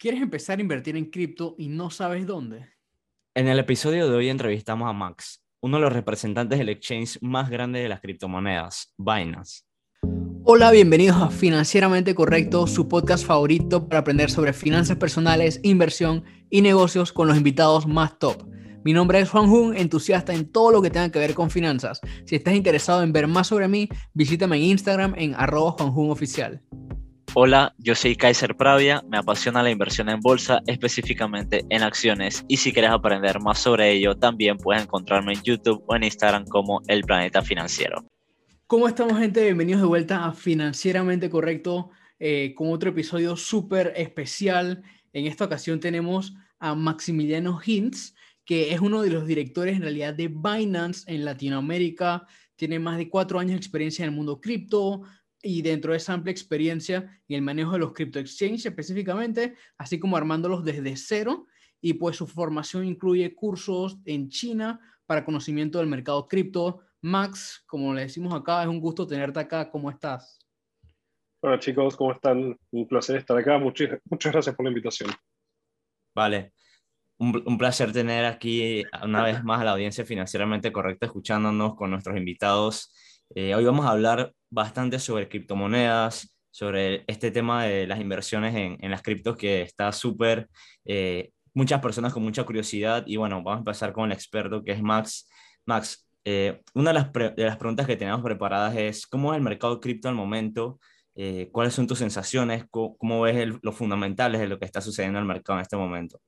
¿Quieres empezar a invertir en cripto y no sabes dónde? En el episodio de hoy entrevistamos a Max, uno de los representantes del exchange más grande de las criptomonedas, Binance. Hola, bienvenidos a Financieramente Correcto, su podcast favorito para aprender sobre finanzas personales, inversión y negocios con los invitados más top. Mi nombre es Juan Jun, entusiasta en todo lo que tenga que ver con finanzas. Si estás interesado en ver más sobre mí, visítame en Instagram en arroba Oficial. Hola, yo soy Kaiser Pravia, me apasiona la inversión en bolsa, específicamente en acciones, y si quieres aprender más sobre ello, también puedes encontrarme en YouTube o en Instagram como El Planeta Financiero. ¿Cómo estamos gente? Bienvenidos de vuelta a Financieramente Correcto eh, con otro episodio súper especial. En esta ocasión tenemos a Maximiliano Hintz, que es uno de los directores en realidad de Binance en Latinoamérica. Tiene más de cuatro años de experiencia en el mundo cripto, y dentro de esa amplia experiencia en el manejo de los crypto exchange específicamente, así como armándolos desde cero. Y pues su formación incluye cursos en China para conocimiento del mercado cripto. Max, como le decimos acá, es un gusto tenerte acá. ¿Cómo estás? Hola chicos, ¿cómo están? Un placer estar acá. Muchas, muchas gracias por la invitación. Vale, un, un, placer tener aquí una vez más a la audiencia financieramente correcta escuchándonos con nuestros invitados. Eh, hoy vamos a hablar bastante sobre criptomonedas, sobre este tema de las inversiones en, las criptos que está súper, eh, muchas personas con mucha curiosidad y bueno, vamos a empezar con el experto que es Max. Max, eh, una de las, preguntas que tenemos preparadas es, ¿cómo es el mercado cripto al momento? ¿Cuáles son tus sensaciones? ¿Cómo, cómo ves los fundamentales de lo que está sucediendo en el mercado en este momento?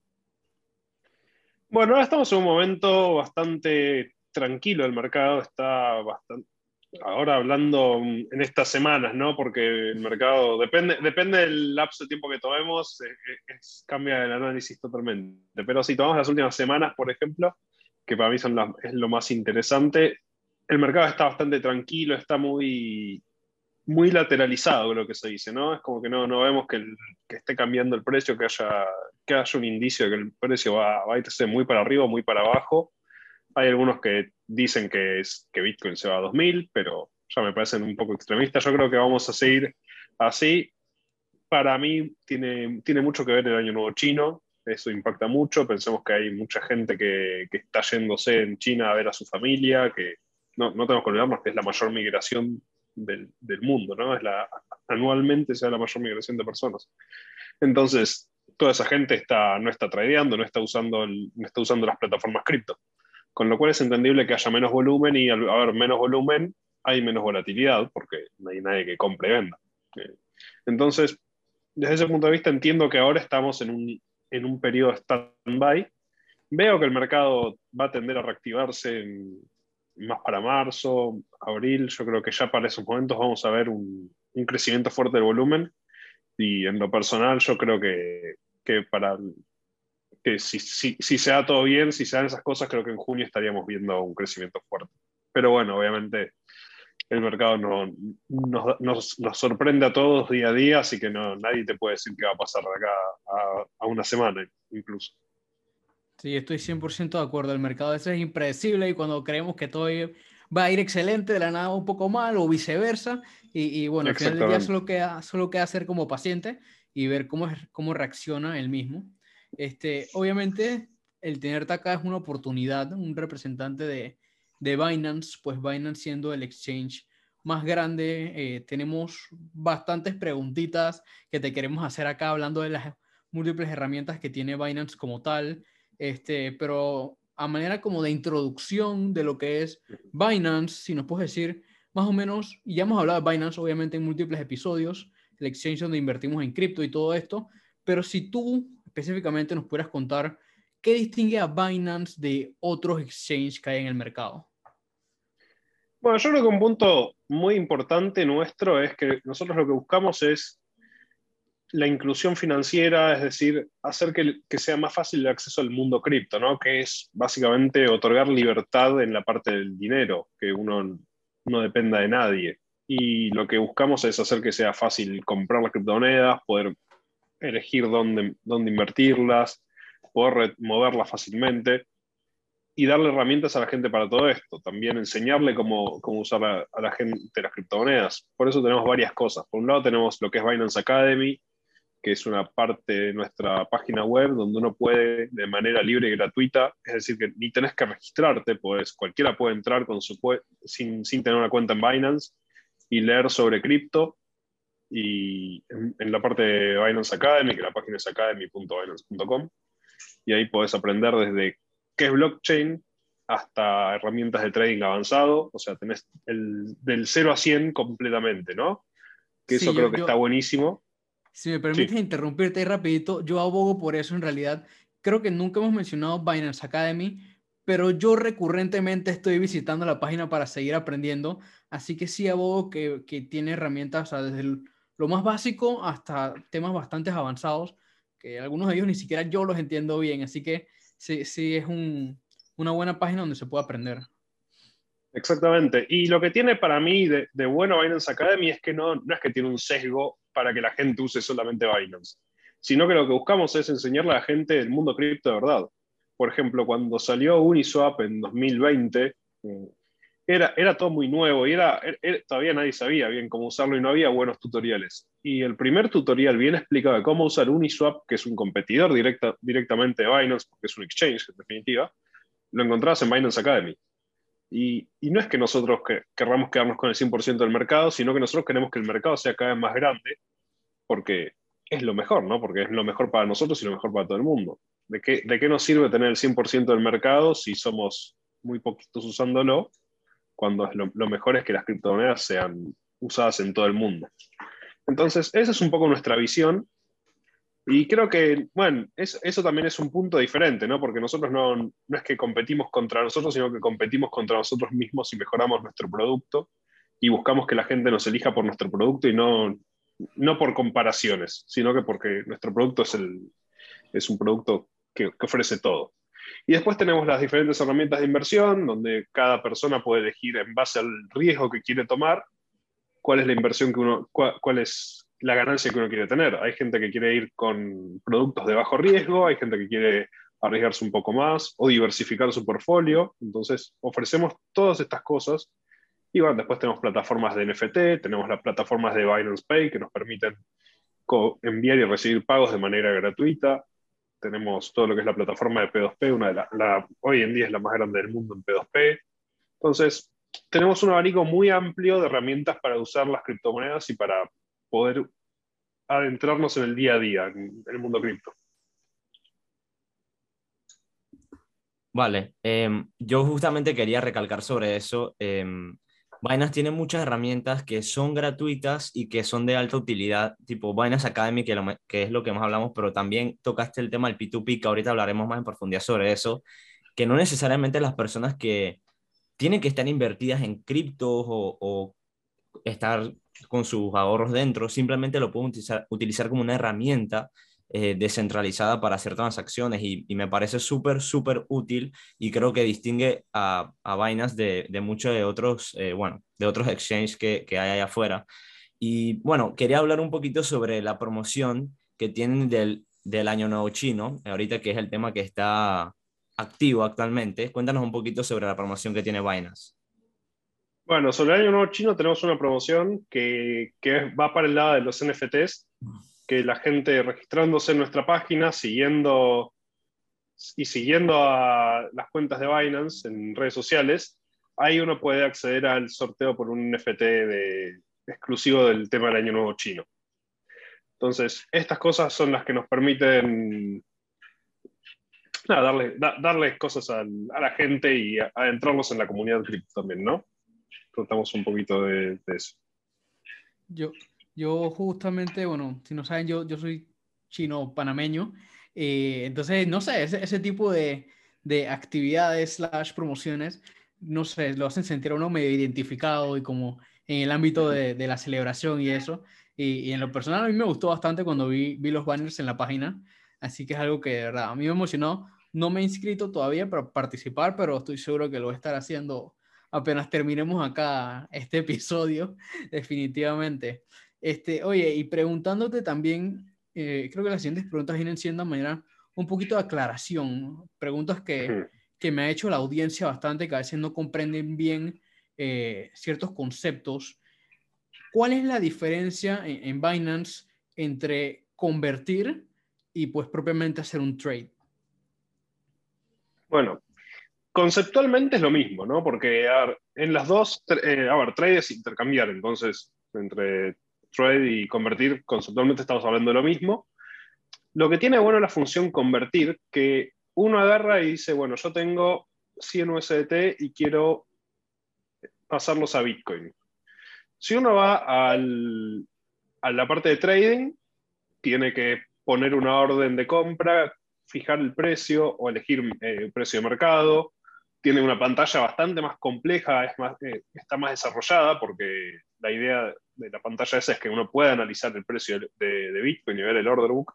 Bueno, ahora estamos en un momento bastante tranquilo, el mercado está bastante, ahora hablando en estas semanas, ¿no? Porque el mercado, depende, depende del lapso de tiempo que tomemos, eh, eh, cambia el análisis totalmente. Pero si tomamos las últimas semanas, por ejemplo, que para mí son es lo más interesante, el mercado está bastante tranquilo, está muy, muy lateralizado, lo que se dice, ¿no? Es como que no, no vemos que, que esté cambiando el precio, que haya, que haya un indicio de que el precio va, va a irse muy para arriba o muy para abajo. Hay algunos que dicen que, es, que Bitcoin se va a 2000, pero ya me parecen un poco extremistas. Yo creo que vamos a seguir así. Para mí tiene, tiene mucho que ver el Año Nuevo Chino, eso impacta mucho. Pensemos que hay mucha gente que, que está yéndose en China a ver a su familia, que no, no tenemos que olvidarnos que es la mayor migración del, del mundo, ¿no? Es la, anualmente sea la mayor migración de personas. Entonces, toda esa gente está, no está tradeando, no está usando, no está usando las plataformas cripto con lo cual es entendible que haya menos volumen y al haber menos volumen hay menos volatilidad porque no hay nadie que compre y venda. Eh, entonces, desde ese punto de vista entiendo que ahora estamos en un, en un periodo stand-by. Veo que el mercado va a tender a reactivarse más para marzo, abril. Yo creo que ya para esos momentos vamos a ver un, un crecimiento fuerte del volumen. Y en lo personal yo creo que, que para que si, si, si, se da todo bien, si se dan esas cosas, creo que en junio estaríamos viendo un crecimiento fuerte. Pero bueno, obviamente el mercado no, nos, nos, nos, sorprende a todos día a día, así que no, nadie te puede decir qué va a pasar de acá a, a una semana incluso. Sí, estoy 100% de acuerdo. El mercado es impredecible y cuando creemos que todo va a ir excelente, de la nada un poco mal o viceversa. Y, y bueno, al final del día solo queda, solo queda ser como paciente y ver cómo, es, cómo reacciona el mismo. Este, obviamente, el tenerte acá es una oportunidad, un representante de, de Binance, pues Binance siendo el exchange más grande, eh, tenemos bastantes preguntitas que te queremos hacer acá hablando de las múltiples herramientas que tiene Binance como tal, este, pero a manera como de introducción de lo que es Binance, si nos puedes decir más o menos, y ya hemos hablado de Binance obviamente en múltiples episodios, el exchange donde invertimos en cripto y todo esto, pero si tú específicamente nos pudieras contar qué distingue a Binance de otros exchanges que hay en el mercado. Bueno, yo creo que un punto muy importante nuestro es que nosotros lo que buscamos es la inclusión financiera, es decir, hacer que, que sea más fácil el acceso al mundo cripto, ¿no? que es básicamente otorgar libertad en la parte del dinero, que uno no dependa de nadie. Y lo que buscamos es hacer que sea fácil comprar las criptomonedas, poder elegir dónde, dónde invertirlas, poder moverlas fácilmente y darle herramientas a la gente para todo esto. También enseñarle cómo, cómo usar a, la gente las criptomonedas. Por eso tenemos varias cosas. Por un lado tenemos lo que es Binance Academy, que es una parte de nuestra página web donde uno puede de manera libre y gratuita, es decir, que ni tenés que registrarte, pues cualquiera puede entrar con su, sin, sin tener una cuenta en Binance y leer sobre cripto. Y en, la parte de Binance Academy, que la página es academy.binance.com, y ahí podés aprender desde qué es blockchain hasta herramientas de trading avanzado, o sea, tenés el, del 0 a 100 completamente, ¿no? Que eso creo que está buenísimo. Si me permites interrumpirte ahí rapidito, yo abogo por eso en realidad. Creo que nunca hemos mencionado Binance Academy, pero yo recurrentemente estoy visitando la página para seguir aprendiendo, así que sí abogo que, que tiene herramientas desde lo más básico hasta temas bastante avanzados, que algunos de ellos ni siquiera yo los entiendo bien, así que sí, sí es un, una buena página donde se puede aprender. Exactamente. Y lo que tiene para mí de, bueno Binance Academy es que no, no es que tiene un sesgo para que la gente use solamente Binance, sino que lo que buscamos es enseñarle a la gente el mundo cripto de verdad. Por ejemplo, cuando salió Uniswap en 2020, eh, era, era todo muy nuevo y era, todavía nadie sabía bien cómo usarlo y no había buenos tutoriales. Y el primer tutorial bien explicado de cómo usar Uniswap, que es un competidor directa, directamente de Binance, porque es un exchange en definitiva, lo encontrabas en Binance Academy. Y, no es que nosotros que, querramos quedarnos con el 100% del mercado, sino que nosotros queremos que el mercado sea cada vez más grande, porque es lo mejor, ¿no? Porque es lo mejor para nosotros y lo mejor para todo el mundo. ¿De qué, de qué nos sirve tener el 100% del mercado si somos muy poquitos usándolo, cuando lo, mejor es que las criptomonedas sean usadas en todo el mundo? Entonces, esa es un poco nuestra visión y creo que, bueno, eso también es un punto diferente, ¿no? Porque nosotros no, no, es que competimos contra nosotros, sino que competimos contra nosotros mismos y mejoramos nuestro producto y buscamos que la gente nos elija por nuestro producto y no, no por comparaciones, sino que porque nuestro producto es, el, es un producto que ofrece todo. Y después tenemos las diferentes herramientas de inversión, donde cada persona puede elegir en base al riesgo que quiere tomar, cuál es la inversión que uno, cuál, es la ganancia que uno quiere tener. Hay gente que quiere ir con productos de bajo riesgo, hay gente que quiere arriesgarse un poco más o diversificar su portfolio. Entonces, ofrecemos todas estas cosas. Y bueno, después tenemos plataformas de NFT, tenemos las plataformas de Binance Pay que nos permiten enviar y recibir pagos de manera gratuita. Tenemos todo lo que es la plataforma de P2P, una de la, hoy en día es la más grande del mundo en P2P. Entonces, tenemos un abanico muy amplio de herramientas para usar las criptomonedas y para poder adentrarnos en el día a día, en el mundo cripto. Vale, em, yo justamente quería recalcar sobre eso. Eh, Binance tiene muchas herramientas que son gratuitas y que son de alta utilidad, tipo Binance Academy, que, que es lo que más hablamos, pero también tocaste el tema del P2P, que ahorita hablaremos más en profundidad sobre eso, que no necesariamente las personas que tienen que estar invertidas en criptos o, o estar con sus ahorros dentro, simplemente lo pueden utilizar, utilizar como una herramienta eh, descentralizada para hacer transacciones y, me parece súper, súper útil y creo que distingue a, a Binance de, de muchos de otros, eh, bueno, de otros exchanges que, que hay allá afuera. Y bueno, quería hablar un poquito sobre la promoción que tienen del, del Año Nuevo Chino, ahorita que es el tema que está activo actualmente. Cuéntanos un poquito sobre la promoción que tiene Binance. Bueno, sobre el año nuevo chino tenemos una promoción que, que, va para el lado de los NFTs, que la gente registrándose en nuestra página, siguiendo y siguiendo a las cuentas de Binance en redes sociales, ahí uno puede acceder al sorteo por un NFT de, exclusivo del tema del año nuevo chino. Entonces, estas cosas son las que nos permiten darle, cosas a, la gente y adentrarnos en la comunidad cripto también, ¿no? contamos un poquito de, eso. Yo, yo justamente, bueno, si no saben, yo, yo soy chino panameño, eh, entonces, no sé, ese, ese tipo de, de, actividades slash promociones, no sé, lo hacen sentir a uno medio identificado y como en el ámbito de, de la celebración y eso. Y, en lo personal a mí me gustó bastante cuando vi, vi los banners en la página, así que es algo que de verdad a mí me emocionó. No me he inscrito todavía para participar, pero estoy seguro que lo voy a estar haciendo apenas terminemos acá este episodio, definitivamente. Este, oye, y preguntándote también, eh, creo que las siguientes preguntas vienen siendo de manera un poquito de aclaración, preguntas que, que, me ha hecho la audiencia bastante, que a veces no comprenden bien eh, ciertos conceptos. ¿Cuál es la diferencia en, Binance entre convertir y pues propiamente hacer un trade? Bueno, conceptualmente es lo mismo, ¿no? Porque en las dos, eh, a ver, trade es intercambiar, entonces entre trade y convertir, conceptualmente estamos hablando de lo mismo. Lo que tiene bueno la función convertir, que uno agarra y dice, bueno, yo tengo 100 USDT y quiero pasarlos a Bitcoin. Si uno va al, a la parte de trading, tiene que poner una orden de compra, fijar el precio o elegir eh, el precio de mercado. Tiene una pantalla bastante más compleja, es más, eh, está más desarrollada porque la idea de la pantalla esa es que uno pueda analizar el precio de, de Bitcoin y ver el order book.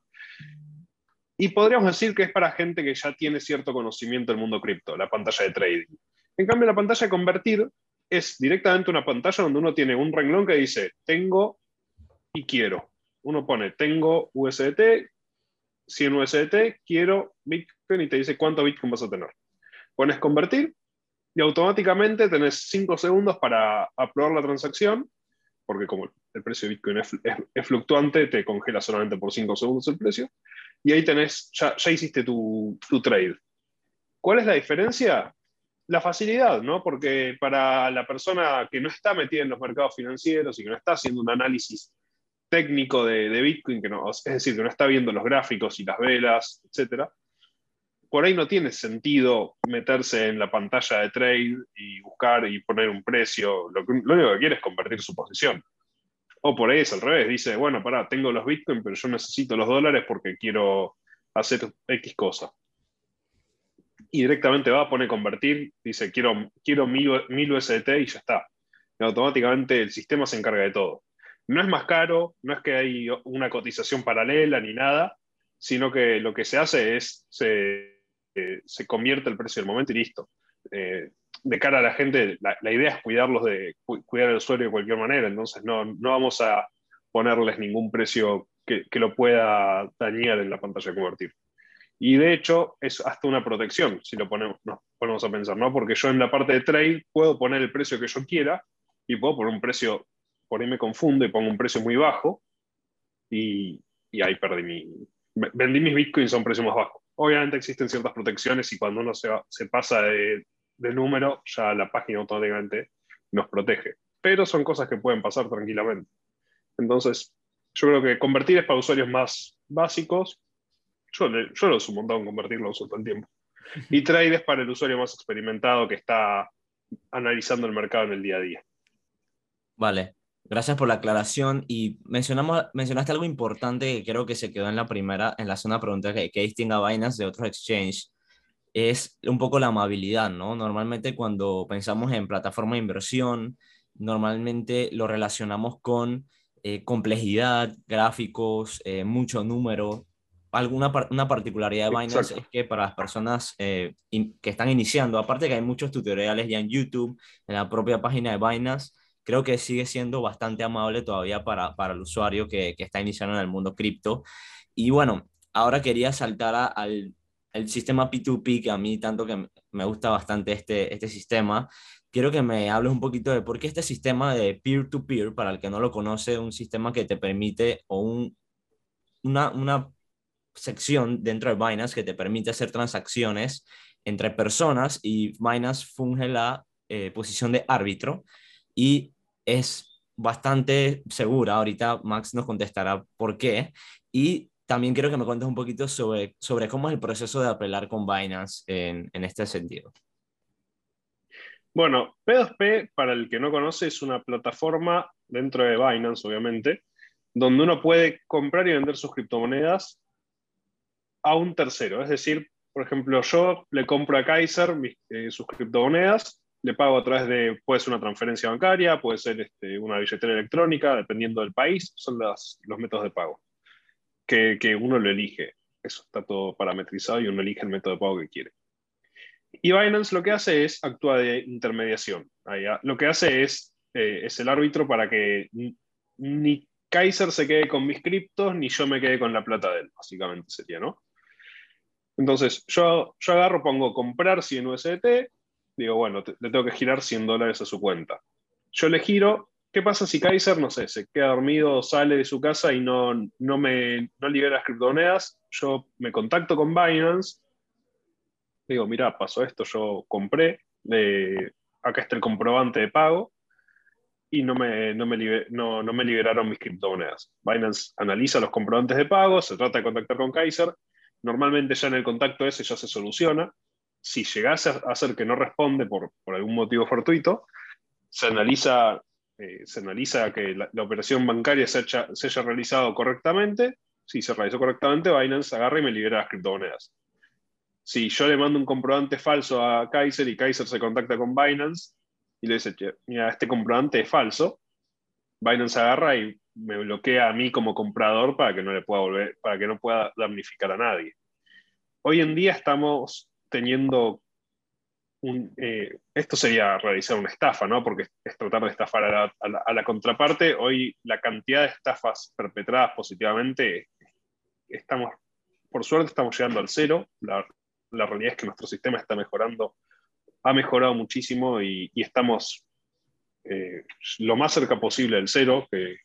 Y podríamos decir que es para gente que ya tiene cierto conocimiento del mundo cripto, la pantalla de trading. En cambio, la pantalla de convertir es directamente una pantalla donde uno tiene un renglón que dice, tengo y quiero. Uno pone, tengo USDT, 100 USDT, quiero Bitcoin y te dice cuánto Bitcoin vas a tener. Pones convertir y automáticamente tenés 5 segundos para aprobar la transacción, porque como el precio de Bitcoin es, fluctuante, te congela solamente por 5 segundos el precio, y ahí tenés, ya, ya hiciste tu, tu trade. ¿Cuál es la diferencia? la facilidad, ¿no? Porque para la persona que no está metida en los mercados financieros y que no está haciendo un análisis técnico de, Bitcoin, que no, es decir, que no está viendo los gráficos y las velas, etc., por ahí no tiene sentido meterse en la pantalla de trade y buscar y poner un precio. Lo, lo único que quiere es convertir su posición. O por ahí es al revés, dice, bueno, pará, tengo los Bitcoin, pero yo necesito los dólares porque quiero hacer X cosa y directamente va, a poner convertir, dice quiero, quiero mil, USDT y ya está. Y automáticamente el sistema se encarga de todo. No es más caro, no es que hay una cotización paralela ni nada, sino que lo que se hace es, se, se convierte el precio del momento y listo. Eh, de cara a la gente, la, idea es cuidarlos de cuidar al usuario de cualquier manera, entonces no, no vamos a ponerles ningún precio que, que, lo pueda dañar en la pantalla de convertir. Y de hecho es hasta una protección, si lo ponemos, nos ponemos a pensar, ¿no? Porque yo en la parte de trade puedo poner el precio que yo quiera y puedo poner un precio, por ahí me confundo y pongo un precio muy bajo y, y ahí perdí mi... Vendí mis bitcoins a un precio más bajo. Obviamente existen ciertas protecciones y cuando uno se, pasa de, número, ya la página automáticamente nos protege. Pero son cosas que pueden pasar tranquilamente. Entonces, yo creo que convertir es para usuarios más básicos yo, yo lo uso un montón, convertirlo uso todo el tiempo. Y trade es para el usuario más experimentado que está analizando el mercado en el día a día. Vale, gracias por la aclaración. Y mencionamos, mencionaste algo importante que creo que se quedó en la primera, en la zona pregunta que, que distingue a Binance de otros exchanges. Es un poco la amabilidad, ¿no? Normalmente cuando pensamos en plataforma de inversión, normalmente lo relacionamos con eh, complejidad, gráficos, eh, mucho número, alguna una particularidad de Binance es que para las personas eh, que están iniciando, aparte que hay muchos tutoriales ya en YouTube, en la propia página de Binance, creo que sigue siendo bastante amable todavía para, para el usuario que, que, está iniciando en el mundo cripto. Y bueno, ahora quería saltar al el sistema P2P, que a mí tanto que me gusta bastante este, este sistema. Quiero que me hables un poquito de por qué este sistema de peer-to-peer, -peer, para el que no lo conoce, un sistema que te permite o un, una, una sección dentro de Binance que te permite hacer transacciones entre personas y Binance funge la eh, posición de árbitro y es bastante segura. Ahorita Max nos contestará por qué. Y también quiero que me cuentes un poquito sobre, sobre cómo es el proceso de apelar con Binance en, en este sentido. Bueno, P2P, para el que no conoce, es una plataforma dentro de Binance, obviamente, donde uno puede comprar y vender sus criptomonedas a un tercero. Es decir, por ejemplo, yo le compro a Kaiser eh, sus criptomonedas, le pago a través de, puede ser una transferencia bancaria, puede ser este, una billetera electrónica, dependiendo del país, son los métodos de pago que, uno lo elige. Eso está todo parametrizado y uno elige el método de pago que quiere. Y Binance lo que hace es actúa de intermediación. Lo que hace es, eh, es el árbitro para que ni Kaiser se quede con mis criptos, ni yo me quede con la plata de él, básicamente sería, ¿no? Entonces, yo, yo agarro, pongo comprar 100 USDT, digo, bueno, le tengo que girar 100 dólares a su cuenta. Yo le giro ¿qué pasa si Kaiser, no sé, se queda dormido, sale de su casa y no, no me no libera las criptomonedas? Yo me contacto con Binance, digo, mira, pasó esto, yo compré, acá está el comprobante de pago, y no me, no me, no, me liberaron mis criptomonedas. Binance analiza los comprobantes de pago, se trata de contactar con Kaiser, normalmente ya en el contacto ese ya se soluciona. Si llegase a hacer que no responde por, por algún motivo fortuito, se analiza, eh, se analiza que la, operación bancaria se, se, haya realizado correctamente. Si se realizó correctamente, Binance agarra y me libera las criptomonedas. Si yo le mando un comprobante falso a Kaiser y Kaiser se contacta con Binance, y le dice, mira, este comprobante es falso, Binance agarra y me bloquea a mí como comprador para que no le pueda volver, para que no pueda damnificar a nadie. Hoy en día estamos teniendo un, eh, esto sería realizar una estafa, ¿no? Porque es tratar de estafar a la, contraparte. Hoy la cantidad de estafas perpetradas positivamente, estamos, por suerte estamos llegando al cero. La, realidad es que nuestro sistema está mejorando ha mejorado muchísimo y, estamos eh, lo más cerca posible del cero, que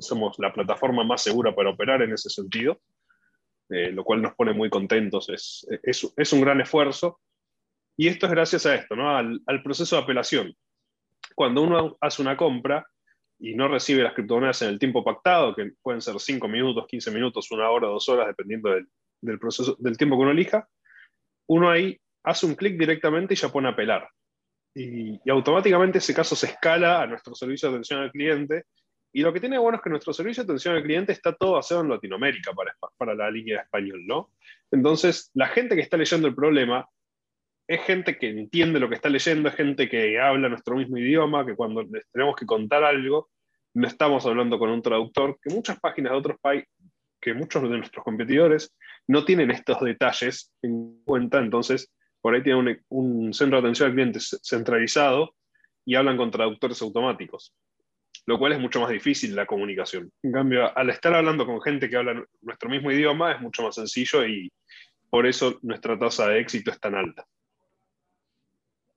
somos la plataforma más segura para operar en ese sentido, eh, lo cual nos pone muy contentos. Es, es, un gran esfuerzo. Y esto es gracias a esto, ¿no? al, proceso de apelación. Cuando uno hace una compra y no recibe las criptomonedas en el tiempo pactado, que pueden ser 5 minutos, 15 minutos, una hora, dos horas, dependiendo del, del, proceso, del tiempo que uno elija, uno ahí hace un clic directamente y ya pone a apelar. Y, automáticamente ese caso se escala a nuestro servicio de atención al cliente. Y lo que tiene bueno es que nuestro servicio de atención al cliente está todo basado en Latinoamérica para, para la línea de español, ¿no? Entonces, la gente que está leyendo el problema es gente que entiende lo que está leyendo, es gente que habla nuestro mismo idioma, que cuando les tenemos que contar algo, no estamos hablando con un traductor, que muchas páginas de otros países, que muchos de nuestros competidores no tienen estos detalles en cuenta, entonces por ahí tienen un, centro de atención al cliente centralizado y hablan con traductores automáticos, lo cual es mucho más difícil la comunicación. En cambio, al estar hablando con gente que habla nuestro mismo idioma es mucho más sencillo y por eso nuestra tasa de éxito es tan alta.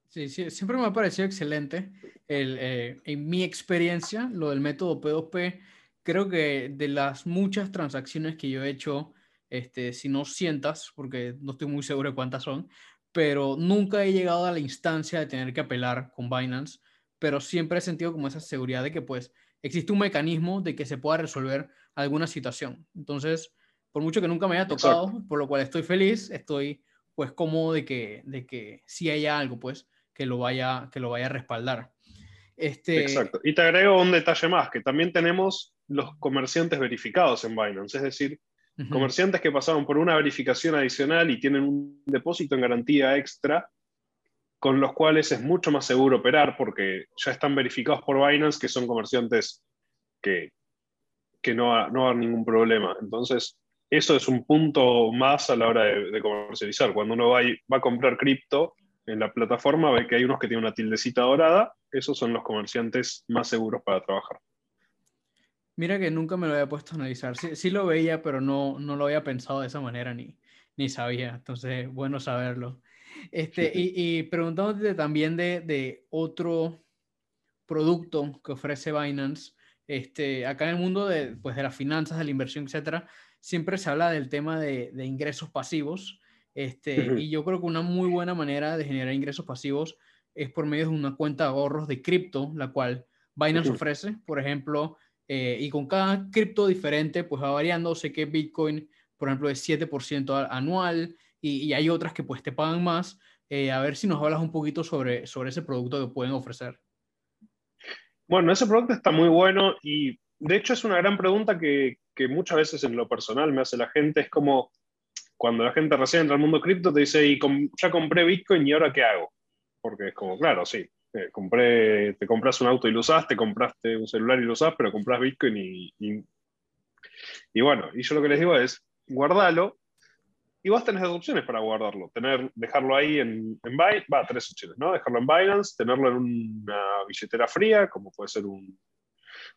Sí, sí siempre me ha parecido excelente. Eh, en mi experiencia, lo del método P2P, creo que de las muchas transacciones que yo he hecho, este, si no cientas, porque no estoy muy seguro de cuántas son, pero nunca he llegado a la instancia de tener que apelar con Binance, pero siempre he sentido como esa seguridad de que pues existe un mecanismo de que se pueda resolver alguna situación. Entonces, por mucho que nunca me haya tocado, por lo cual estoy feliz, estoy pues cómodo de que, de que si haya algo pues que lo vaya, que lo vaya a respaldar. Este... Exacto. Y te agrego un detalle más, que también tenemos los comerciantes verificados en Binance, es decir, Comerciantes que pasaron por una verificación adicional y tienen un depósito en garantía extra, con los cuales es mucho más seguro operar porque ya están verificados por Binance que son comerciantes que, que no, va, no a haber ningún problema. Entonces, eso es un punto más a la hora de, comercializar. Cuando uno va, va a comprar cripto en la plataforma, ve que hay unos que tienen una tildecita dorada, esos son los comerciantes más seguros para trabajar. Mira que nunca me lo había puesto a analizar. Sí, sí lo veía, pero no, no lo había pensado de esa manera ni, ni sabía. Entonces, bueno saberlo. Este, y, y preguntándote también de, de, otro producto que ofrece Binance, este, acá en el mundo de, pues, de las finanzas, de la inversión, etcétera, siempre se habla del tema de, de ingresos pasivos. Este, Y yo creo que una muy buena manera de generar ingresos pasivos es por medio de una cuenta de ahorros de cripto, la cual Binance ofrece. Por ejemplo, eh, y con cada cripto diferente, pues va variando. Sé que Bitcoin, por ejemplo, es 7% anual y, hay otras que pues te pagan más. Eh, a ver si nos hablas un poquito sobre, sobre ese producto que pueden ofrecer. Bueno, ese producto está muy bueno y de hecho es una gran pregunta que, que muchas veces en lo personal me hace la gente. Es como cuando la gente recién entra al mundo cripto te dice, y ya compré Bitcoin y ahora qué hago? Porque es como, claro, sí, eh, compré, te compras un auto y lo usas, te compraste un celular y lo usas, pero compras Bitcoin y, y, bueno, y yo lo que les digo es, guardalo y vos tenés dos opciones para guardarlo. Tener, dejarlo ahí en, en Binance, va, tres opciones, ¿no? Dejarlo en Binance, tenerlo en una billetera fría, como puede ser un,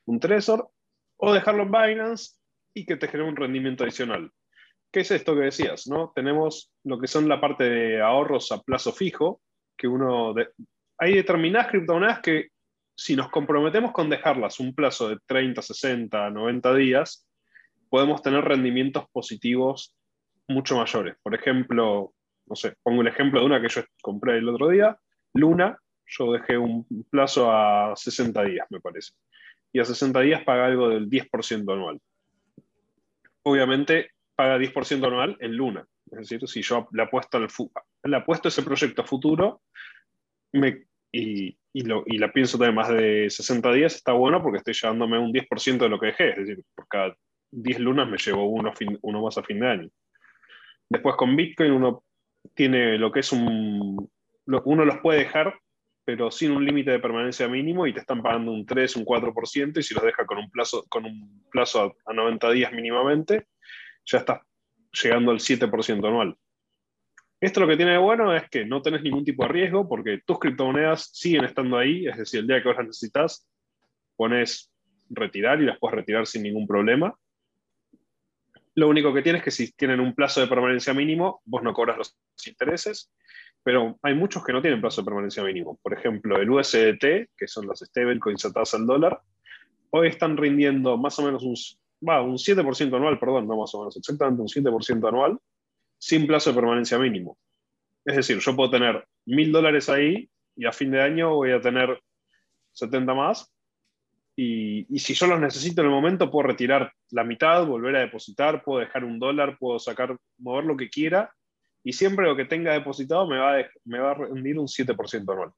un Trezor, o dejarlo en Binance y que te genere un rendimiento adicional. ¿Qué es esto que decías? ¿no? Tenemos lo que son la parte de ahorros a plazo fijo, que uno hay determinadas criptomonedas que si nos comprometemos con dejarlas un plazo de 30, 60, 90 días, podemos tener rendimientos positivos mucho mayores. Por ejemplo, no sé, pongo el ejemplo de una que yo compré el otro día, Luna, yo dejé un plazo a 60 días, me parece. Y a 60 días paga algo del 10% anual. Obviamente paga 10% anual en Luna. Es decir, si yo le apuesto, al le apuesto ese proyecto a futuro me, y, y, lo, y, la pienso de más de 60 días, está bueno porque estoy llevándome un 10% de lo que dejé. Es decir, por cada 10 lunas me llevo uno, uno más a fin de año. Después con Bitcoin uno tiene lo que es un... Uno los puede dejar, pero sin un límite de permanencia mínimo y te están pagando un 3, un 4% y si los deja con un plazo, con un plazo a, 90 días mínimamente, ya estás llegando al 7% anual. Esto lo que tiene de bueno es que no tenés ningún tipo de riesgo porque tus criptomonedas siguen estando ahí, es decir, el día que vos las necesitas, pones retirar y las puedes retirar sin ningún problema. Lo único que tienes es que si tienen un plazo de permanencia mínimo, vos no cobras los intereses, pero hay muchos que no tienen plazo de permanencia mínimo. Por ejemplo, el USDT, que son las stablecoins atadas al dólar, hoy están rindiendo más o menos un, un 7% anual, perdón, no más o menos, exactamente un 7% anual, sin plazo de permanencia mínimo. Es decir, yo puedo tener mil dólares ahí y a fin de año voy a tener 70 más y, si yo los necesito en el momento, puedo retirar la mitad, volver a depositar, puedo dejar un dólar, puedo sacar, mover lo que quiera, y siempre lo que tenga depositado me va a, me va a rendir un 7% anual.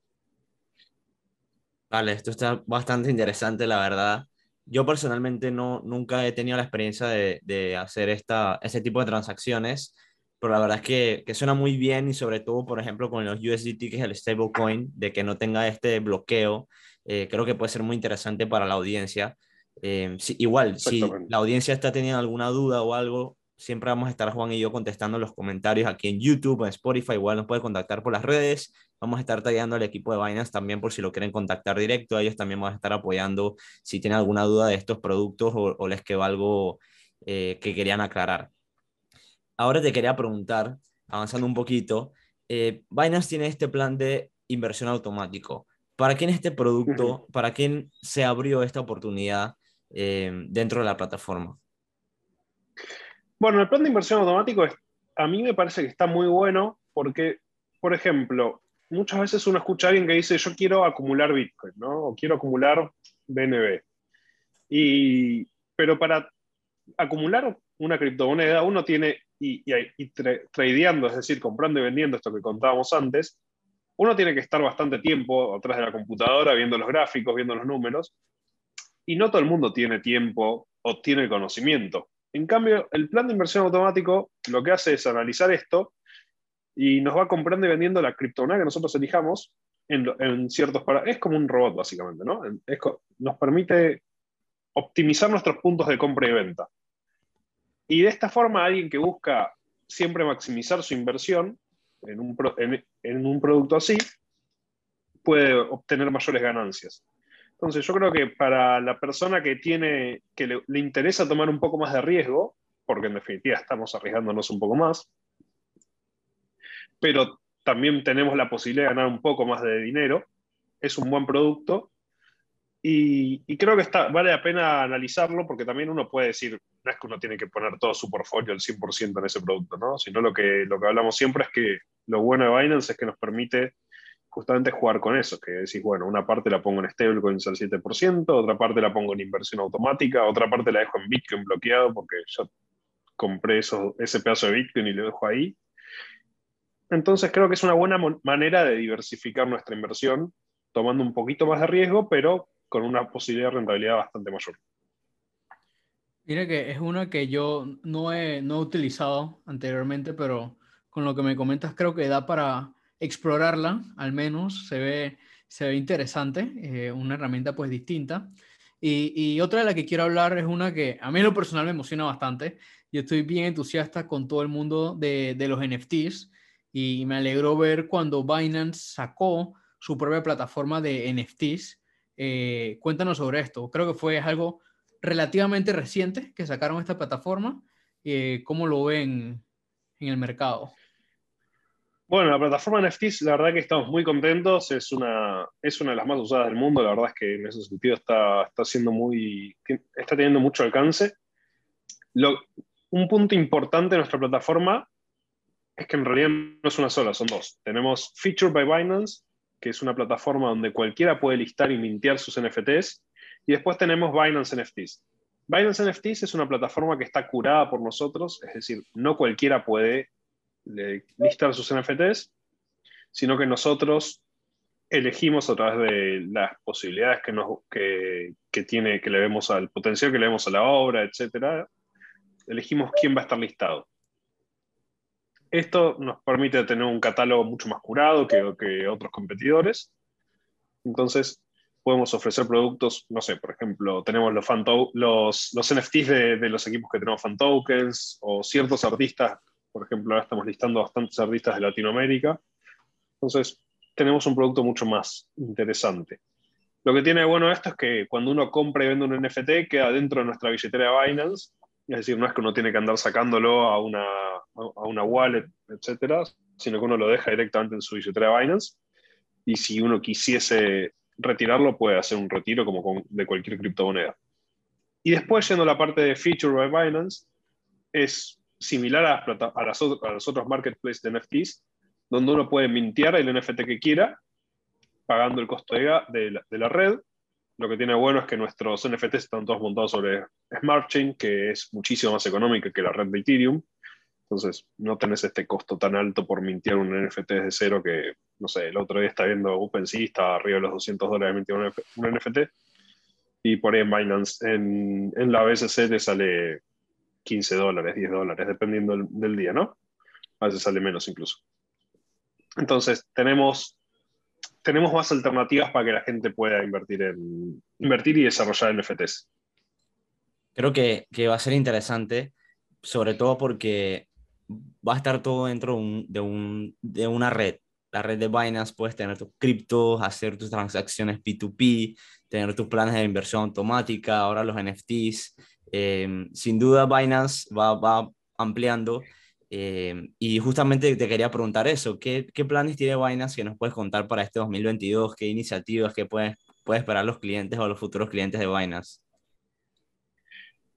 Vale, esto está bastante interesante, la verdad. Yo personalmente no, nunca he tenido la experiencia de, de hacer esta, ese tipo de transacciones, pero la verdad es que, que, suena muy bien y sobre todo, por ejemplo, con los USDT, que es el stablecoin, de que no tenga este bloqueo eh, creo que puede ser muy interesante para la audiencia. Eh, igual, si la audiencia está teniendo alguna duda o algo, siempre vamos a estar Juan y yo contestando los comentarios aquí en YouTube, en Spotify, igual nos puede contactar por las redes. Vamos a estar tallando al equipo de Binance también por si lo quieren contactar directo. Ellos también vamos a estar apoyando si tienen alguna duda de estos productos o, les quedó algo eh, que querían aclarar. Ahora te quería preguntar, avanzando un poquito, Binance tiene este plan de inversión automático. ¿Para quién este producto, para quién se abrió esta oportunidad eh, dentro de la plataforma? Bueno, el plan de inversión automático a mí me parece que está muy bueno porque, por ejemplo, muchas veces uno escucha a alguien que dice yo quiero acumular Bitcoin, ¿no? O quiero acumular BNB. Y, pero para acumular una criptomoneda uno tiene, y, y tradeando, es decir, comprando y vendiendo esto que contábamos antes, uno tiene que estar bastante tiempo atrás de la computadora viendo los gráficos, viendo los números, y no todo el mundo tiene tiempo o tiene conocimiento. En cambio, el plan de inversión automático lo que hace es analizar esto y nos va comprando y vendiendo la criptomoneda que nosotros elijamos en, ciertos Es como un robot, básicamente, ¿no? nos permite optimizar nuestros puntos de compra y venta. Y de esta forma, alguien que busca siempre maximizar su inversión en un, en, un producto así, puede obtener mayores ganancias. Entonces yo creo que para la persona que tiene, que le, interesa tomar un poco más de riesgo, porque en definitiva estamos arriesgándonos un poco más, pero también tenemos la posibilidad de ganar un poco más de dinero, es un buen producto y, creo que está, vale la pena analizarlo porque también uno puede decir, no es que uno tiene que poner todo su portfolio al 100% en ese producto, ¿no? sino lo que, lo que hablamos siempre es que lo bueno de Binance es que nos permite justamente jugar con eso, que decís, bueno, una parte la pongo en stablecoins al 7%, otra parte la pongo en inversión automática, otra parte la dejo en Bitcoin bloqueado porque yo compré eso, ese pedazo de Bitcoin y lo dejo ahí. Entonces creo que es una buena manera de diversificar nuestra inversión, tomando un poquito más de riesgo, pero con una posibilidad de rentabilidad bastante mayor. Mira que es una que yo no he, no he utilizado anteriormente, pero con lo que me comentas creo que da para explorarla, al menos se ve, se ve interesante, eh, una herramienta pues distinta. Y, otra de la que quiero hablar es una que a mí en lo personal me emociona bastante. Yo estoy bien entusiasta con todo el mundo de, de los NFTs y me alegró ver cuando Binance sacó su propia plataforma de NFTs eh, cuéntanos sobre esto. Creo que fue algo relativamente reciente que sacaron esta plataforma. Eh, ¿Cómo lo ven en el mercado? Bueno, la plataforma NFTs, la verdad que estamos muy contentos, es una, es una de las más usadas del mundo, la verdad es que en ese sentido está, está, siendo muy, está teniendo mucho alcance. Lo, un punto importante de nuestra plataforma es que en realidad no es una sola, son dos. Tenemos Feature by Binance, que es una plataforma donde cualquiera puede listar y mintear sus NFTs, y después tenemos Binance NFTs. Binance NFTs es una plataforma que está curada por nosotros, es decir, no cualquiera puede listar sus NFTs, sino que nosotros elegimos a través de las posibilidades que, nos, que, tiene, que le vemos al potencial que le vemos a la obra, etc. Elegimos quién va a estar listado. Esto nos permite tener un catálogo mucho más curado que, que otros competidores. Entonces, podemos ofrecer productos, no sé, por ejemplo, tenemos los, los, los NFTs de, de, los equipos que tenemos fan tokens o ciertos artistas por ejemplo, ahora estamos listando bastantes artistas de Latinoamérica. Entonces, tenemos un producto mucho más interesante. Lo que tiene de bueno esto es que cuando uno compra y vende un NFT, queda dentro de nuestra billetera de Binance. Es decir, no es que uno tiene que andar sacándolo a una, a una wallet, etcétera, sino que uno lo deja directamente en su billetera de Binance. Y si uno quisiese retirarlo, puede hacer un retiro como de cualquier criptomoneda. Y después, yendo a la parte de Feature by Binance, es similar a, a, las, a los otros marketplaces de NFTs, donde uno puede mintear el NFT que quiera, pagando el costo de, la, red. Lo que tiene bueno es que nuestros NFTs están todos montados sobre Smart Chain, que es muchísimo más económica que la red de Ethereum. Entonces, no tenés este costo tan alto por mintear un NFT desde cero que, no sé, el otro día está viendo OpenSea, está arriba de los 200 dólares mintear un, un NFT. Y por ahí en Binance, en la BSC te sale 15 dólares, 10 dólares, dependiendo del, día, ¿no? A veces sale menos incluso. Entonces, tenemos, tenemos más alternativas para que la gente pueda invertir, invertir y desarrollar NFTs. Creo que, que va a ser interesante, sobre todo porque va a estar todo dentro de, un, de una red. La red de Binance puedes tener tus criptos, hacer tus transacciones P2P, tener tus planes de inversión automática, ahora los NFTs. Em, sin duda Binance va, va ampliando em, y justamente te quería preguntar eso, ¿qué, ¿qué, planes tiene Binance que nos puedes contar para este 2022? ¿Qué iniciativas que puedes, puede esperar los clientes o los futuros clientes de Binance?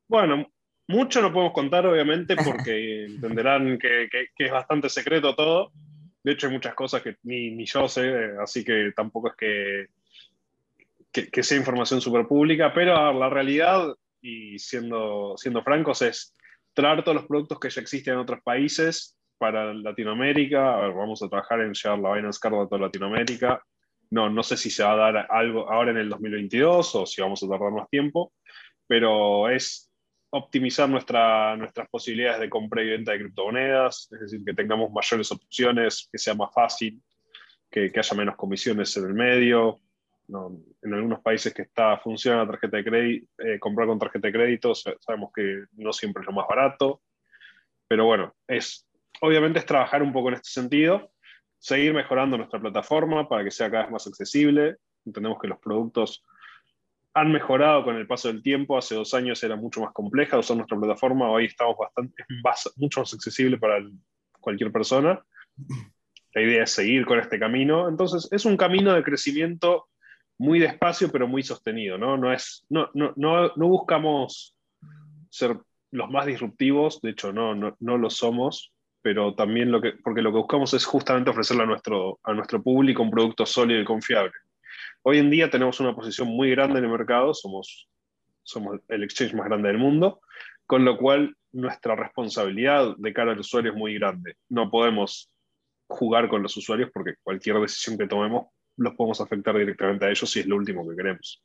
Bueno, mucho no podemos contar obviamente porque entenderán que, que, es bastante secreto todo. De hecho hay muchas cosas que ni, ni yo sé, así que tampoco es que, que, sea información súper pública, pero la realidad y siendo, siendo francos, es traer todos los productos que ya existen en otros países para Latinoamérica. vamos a trabajar en llevar la Binance Card a toda Latinoamérica. No, no sé si se va a dar algo ahora en el 2022 o si vamos a tardar más tiempo, pero es optimizar nuestra, nuestras posibilidades de compra y venta de criptomonedas, es decir, que tengamos mayores opciones, que sea más fácil, que, que haya menos comisiones en el medio, en algunos países que está, funciona la tarjeta de crédito, eh, comprar con tarjeta de crédito, sabemos que no siempre es lo más barato, pero bueno, es, obviamente es trabajar un poco en este sentido, seguir mejorando nuestra plataforma para que sea cada vez más accesible. Entendemos que los productos han mejorado con el paso del tiempo. Hace dos años era mucho más compleja usar nuestra plataforma. Hoy estamos bastante, mucho más accesible para cualquier persona. La idea es seguir con este camino. Entonces, es un camino de crecimiento muy despacio, pero muy sostenido, ¿no? No, es, no, no, no, no buscamos ser los más disruptivos, de hecho no, no, no, lo somos, pero también lo que, porque lo que buscamos es justamente ofrecerle a nuestro, a nuestro público un producto sólido y confiable. Hoy en día tenemos una posición muy grande en el mercado, somos, somos el exchange más grande del mundo, con lo cual nuestra responsabilidad de cara al usuario es muy grande. No podemos jugar con los usuarios porque cualquier decisión que tomemos los podemos afectar directamente a ellos si es lo último que queremos.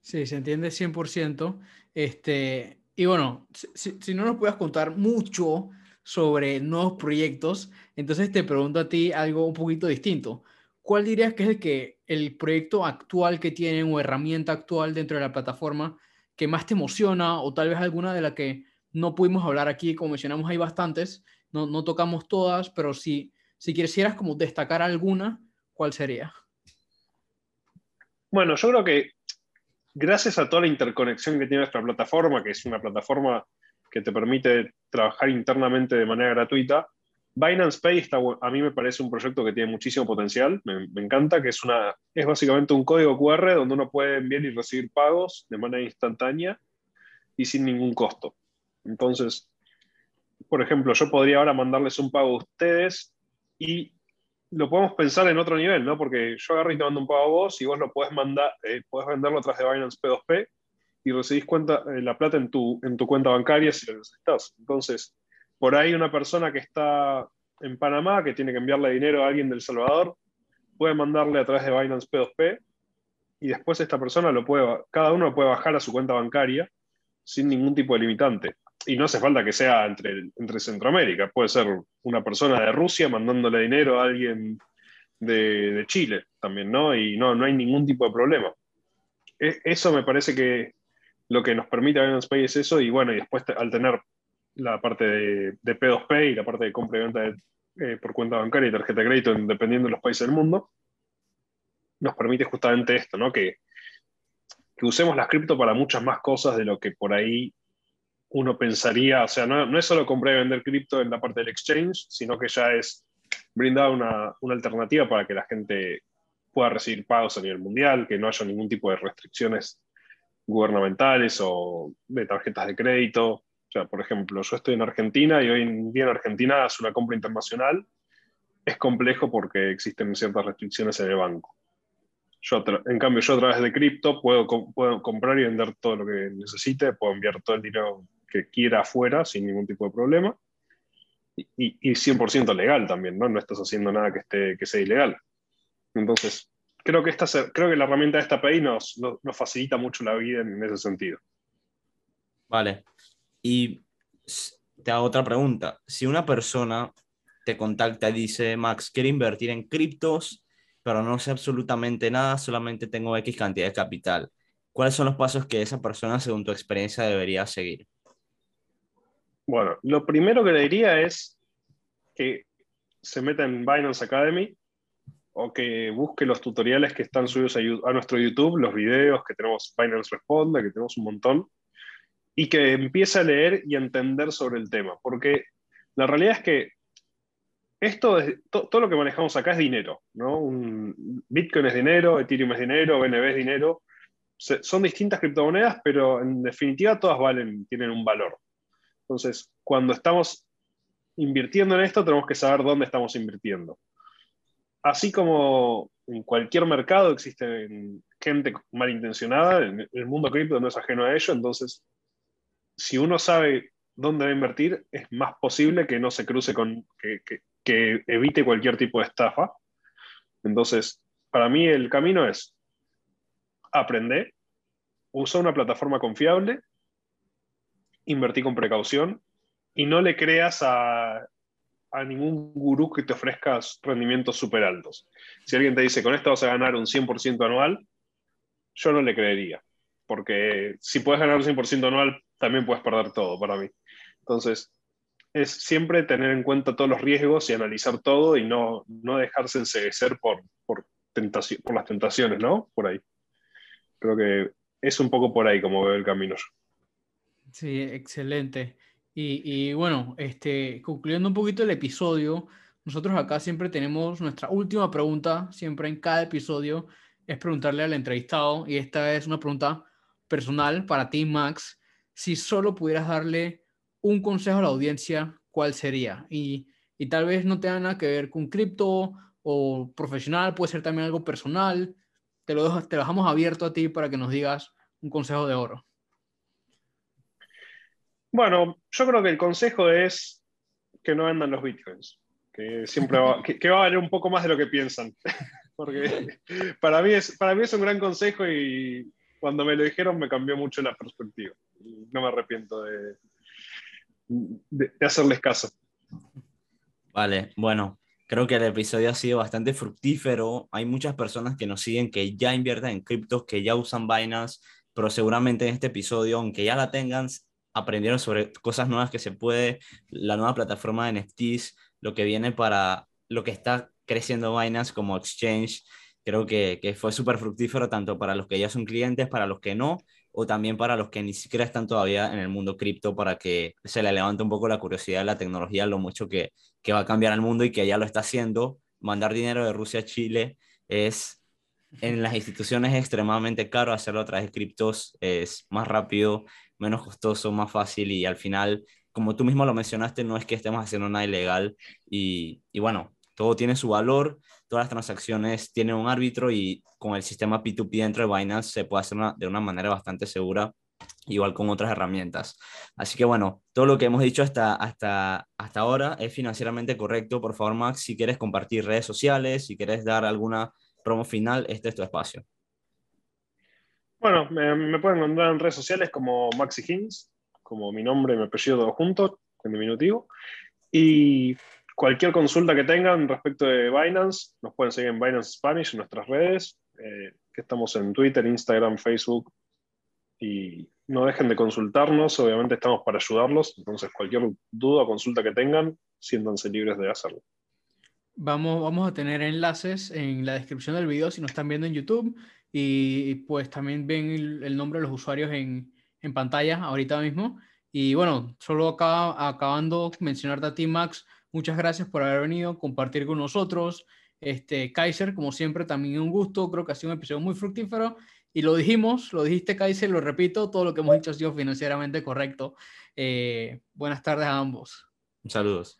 Sí, se entiende 100%. Este, y bueno, si, no nos puedes contar mucho sobre nuevos proyectos, entonces te pregunto a ti algo un poquito distinto. ¿Cuál dirías que es el, que, el proyecto actual que tienen o herramienta actual dentro de la plataforma que más te emociona o tal vez alguna de la que no pudimos hablar aquí? Como mencionamos, hay bastantes, no, no tocamos todas, pero si, si quisieras como destacar alguna, ¿cuál sería? Bueno, yo creo que gracias a toda la interconexión que tiene nuestra plataforma, que es una plataforma que te permite trabajar internamente de manera gratuita, Binance Pay está, a mí me parece un proyecto que tiene muchísimo potencial, me, encanta, que es, una, es básicamente un código QR donde uno puede enviar y recibir pagos de manera instantánea y sin ningún costo. Entonces, por ejemplo, yo podría ahora mandarles un pago a ustedes y lo podemos pensar en otro nivel, ¿no? Porque yo agarro y te mando un pago a vos y vos lo podés mandar, eh, podés venderlo a través de Binance P2P y recibís cuenta, eh, la plata en tu, en tu cuenta bancaria si lo necesitas. Entonces, por ahí una persona que está en Panamá, que tiene que enviarle dinero a alguien del Salvador, puede mandarle a través de Binance P2P y después esta persona lo puede, cada uno lo puede bajar a su cuenta bancaria sin ningún tipo de limitante. Y no hace falta que sea entre, entre Centroamérica, puede ser una persona de Rusia mandándole dinero a alguien de, de Chile también, ¿no? Y no, no hay ningún tipo de problema. E, eso me parece que lo que nos permite Binance Pay es eso, y bueno, y después al tener la parte de, P2P y la parte de compra y venta eh, por cuenta bancaria y tarjeta de crédito, dependiendo de los países del mundo, nos permite justamente esto, ¿no? Que, que usemos las cripto para muchas más cosas de lo que por ahí uno pensaría, o sea, no, es solo comprar y vender cripto en la parte del exchange, sino que ya es brindar una, una, alternativa para que la gente pueda recibir pagos a nivel mundial, que no haya ningún tipo de restricciones gubernamentales o de tarjetas de crédito. O sea, por ejemplo, yo estoy en Argentina y hoy en día en Argentina es una compra internacional. Es complejo porque existen ciertas restricciones en el banco. Yo, en cambio, yo a través de cripto puedo, puedo comprar y vender todo lo que necesite, puedo enviar todo el dinero que quiera afuera sin ningún tipo de problema. Y, y 100% legal también, ¿no? No estás haciendo nada que, esté, que sea ilegal. Entonces, creo que, esta, creo que la herramienta de esta API nos, nos, facilita mucho la vida en ese sentido. Vale. Y te hago otra pregunta. Si una persona te contacta y dice, Max, quiero invertir en criptos, pero no sé absolutamente nada, solamente tengo X cantidad de capital. ¿Cuáles son los pasos que esa persona, según tu experiencia, debería seguir? Bueno, lo primero que le diría es que se meta en Binance Academy, o que busque los tutoriales que están subidos a, nuestro YouTube, los videos que tenemos Binance Responde, que tenemos un montón, y que empiece a leer y entender sobre el tema, porque la realidad es que esto todo lo que manejamos acá es dinero, ¿no? Un, Bitcoin es dinero, Ethereum es dinero, BNB es dinero, son distintas criptomonedas, pero en definitiva todas valen, tienen un valor. Entonces, cuando estamos invirtiendo en esto, tenemos que saber dónde estamos invirtiendo así como en cualquier mercado existe gente malintencionada, en el mundo cripto no es ajeno a ello, entonces si uno sabe dónde va a invertir, es más posible que no se cruce con, que, evite cualquier tipo de estafa. Entonces, para mí el camino es aprender, usar una plataforma confiable, invertir con precaución y no le creas a a ningún gurú que te ofrezca rendimientos súper altos. Si alguien te dice, con esto vas a ganar un 100% anual, yo no le creería, porque si puedes ganar un 100% anual, también puedes perder todo para mí. Entonces, es siempre tener en cuenta todos los riesgos y analizar todo y no, no dejarse enseguecer por, por, por las tentaciones, ¿no? Por ahí. Creo que es un poco por ahí como veo el camino yo. Sí, excelente. Y, bueno, este, concluyendo un poquito el episodio, nosotros acá siempre tenemos nuestra última pregunta, siempre en cada episodio, es preguntarle al entrevistado, y esta es una pregunta personal para ti, Max. Si solo pudieras darle un consejo a la audiencia, ¿cuál sería? Y, y tal vez no tenga nada que ver con cripto o profesional, puede ser también algo personal. Te lo, te lo dejamos abierto a ti para que nos digas un consejo de oro. Bueno, yo creo que el consejo es que no vendan los bitcoins, que siempre va, que, va a valer un poco más de lo que piensan. Porque para mí, es, para mí es un gran consejo y cuando me lo dijeron me cambió mucho la perspectiva. No me arrepiento de, de, hacerles caso. Vale, bueno, creo que el episodio ha sido bastante fructífero. Hay muchas personas que nos siguen que ya invierten en criptos, que ya usan Binance, pero seguramente en este episodio, aunque ya la tengan, aprendieron sobre cosas nuevas que se puede, la nueva plataforma de NFTs, lo que viene para lo que está creciendo Binance como exchange. Creo que, que fue súper fructífero tanto para los que ya son clientes, para los que no, o también para los que ni siquiera están todavía en el mundo cripto, para que se le levante un poco la curiosidad de la tecnología, lo mucho que, que va a cambiar el mundo y que ya lo está haciendo. Mandar dinero de Rusia a Chile es en las instituciones es extremadamente caro, hacerlo a través de criptos es más rápido, menos costoso, más fácil y al final, como tú mismo lo mencionaste, no es que estemos haciendo nada ilegal y, y bueno, todo tiene su valor, todas las transacciones tienen un árbitro y con el sistema P2P dentro de Binance se puede hacer de una manera bastante segura, igual con otras herramientas. Así que bueno, todo lo que hemos dicho hasta, hasta, hasta ahora es financieramente correcto. Por favor, Max, si quieres compartir redes sociales, si quieres dar alguna promo final, este es tu espacio. Bueno, me, pueden encontrar en redes sociales como Maxi Hins, como mi nombre y mi apellido juntos, en diminutivo. Y cualquier consulta que tengan respecto de Binance, nos pueden seguir en Binance Spanish en nuestras redes, eh, que estamos en Twitter, Instagram, Facebook. Y no dejen de consultarnos, obviamente estamos para ayudarlos, entonces cualquier duda o consulta que tengan, siéntanse libres de hacerlo. Vamos, vamos a tener enlaces en la descripción del video si nos están viendo en YouTube y pues también ven el, nombre de los usuarios en, en, pantalla ahorita mismo. Y bueno, solo acá, acabando mencionarte a ti, Max, muchas gracias por haber venido, compartir con nosotros. Este, Kaiser, como siempre, también un gusto, creo que ha sido un episodio muy fructífero y lo dijimos, lo dijiste Kaiser, lo repito, todo lo que hemos dicho ha sido financieramente correcto. Eh, buenas tardes a ambos. Saludos.